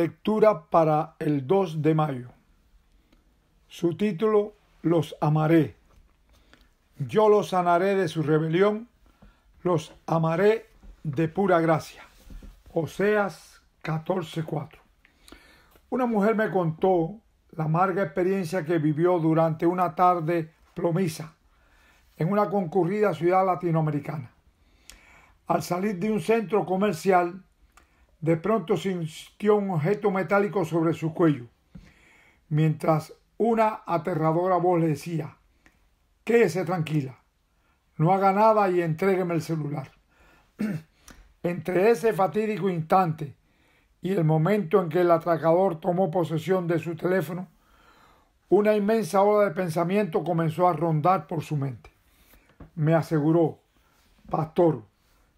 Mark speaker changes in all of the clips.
Speaker 1: Lectura para el 2 de mayo. Su título, Los amaré. Yo los sanaré de su rebelión, los amaré de pura gracia. Oseas 14:4. Una mujer me contó la amarga experiencia que vivió durante una tarde plomiza en una concurrida ciudad latinoamericana. Al salir de un centro comercial, de pronto sintió un objeto metálico sobre su cuello, mientras una aterradora voz le decía, quédese tranquila, no haga nada y entrégueme el celular. Entre ese fatídico instante y el momento en que el atracador tomó posesión de su teléfono, una inmensa ola de pensamiento comenzó a rondar por su mente. Me aseguró, Pastor,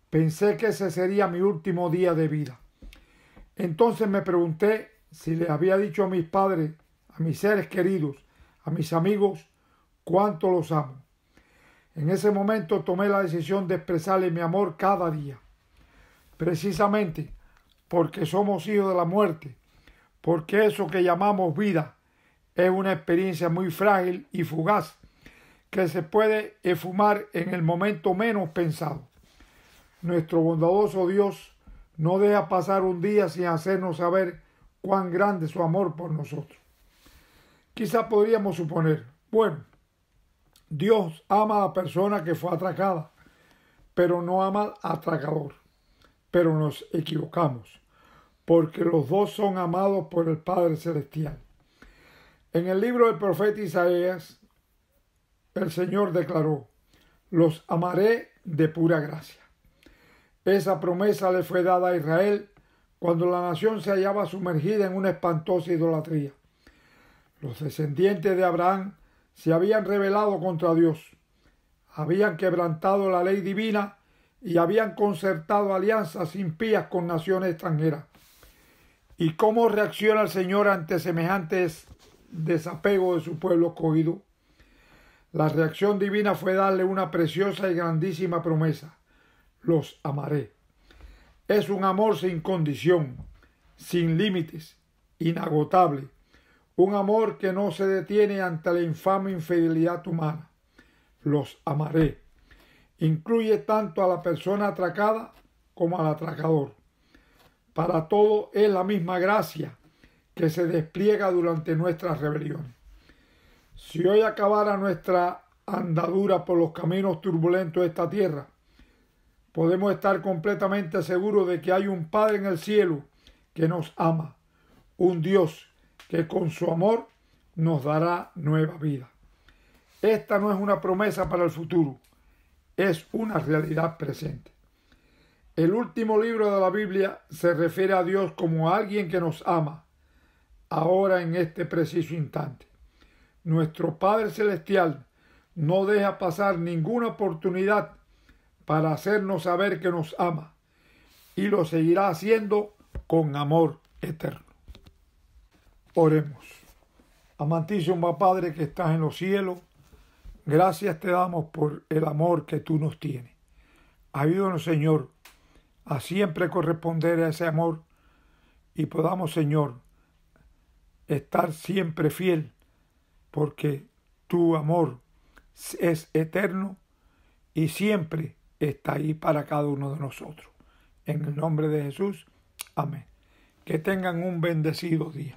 Speaker 1: pensé que ese sería mi último día de vida. Entonces me pregunté si le había dicho a mis padres, a mis seres queridos, a mis amigos, cuánto los amo. En ese momento tomé la decisión de expresarle mi amor cada día. Precisamente porque somos hijos de la muerte, porque eso que llamamos vida es una experiencia muy frágil y fugaz que se puede esfumar en el momento menos pensado. Nuestro bondadoso Dios no deja pasar un día sin hacernos saber cuán grande es su amor por nosotros. Quizá podríamos suponer, bueno, Dios ama a la persona que fue atracada, pero no ama al atracador. Pero nos equivocamos, porque los dos son amados por el Padre Celestial. En el libro del profeta Isaías, el Señor declaró, los amaré de pura gracia. Esa promesa le fue dada a Israel cuando la nación se hallaba sumergida en una espantosa idolatría. Los descendientes de Abraham se habían rebelado contra Dios, habían quebrantado la ley divina y habían concertado alianzas impías con naciones extranjeras. ¿Y cómo reacciona el Señor ante semejantes desapego de su pueblo escogido? La reacción divina fue darle una preciosa y grandísima promesa los amaré. Es un amor sin condición, sin límites, inagotable, un amor que no se detiene ante la infame infidelidad humana. Los amaré. Incluye tanto a la persona atracada como al atracador. Para todo es la misma gracia que se despliega durante nuestras rebeliones. Si hoy acabara nuestra andadura por los caminos turbulentos de esta tierra, podemos estar completamente seguros de que hay un Padre en el cielo que nos ama, un Dios que con su amor nos dará nueva vida. Esta no es una promesa para el futuro, es una realidad presente. El último libro de la Biblia se refiere a Dios como alguien que nos ama, ahora en este preciso instante. Nuestro Padre Celestial no deja pasar ninguna oportunidad para hacernos saber que nos ama y lo seguirá haciendo con amor eterno. Oremos. Amantísimo Padre que estás en los cielos, gracias te damos por el amor que tú nos tienes. Ayúdanos, Señor, a siempre corresponder a ese amor y podamos, Señor, estar siempre fiel, porque tu amor es eterno y siempre está ahí para cada uno de nosotros. En el nombre de Jesús, amén. Que tengan un bendecido día.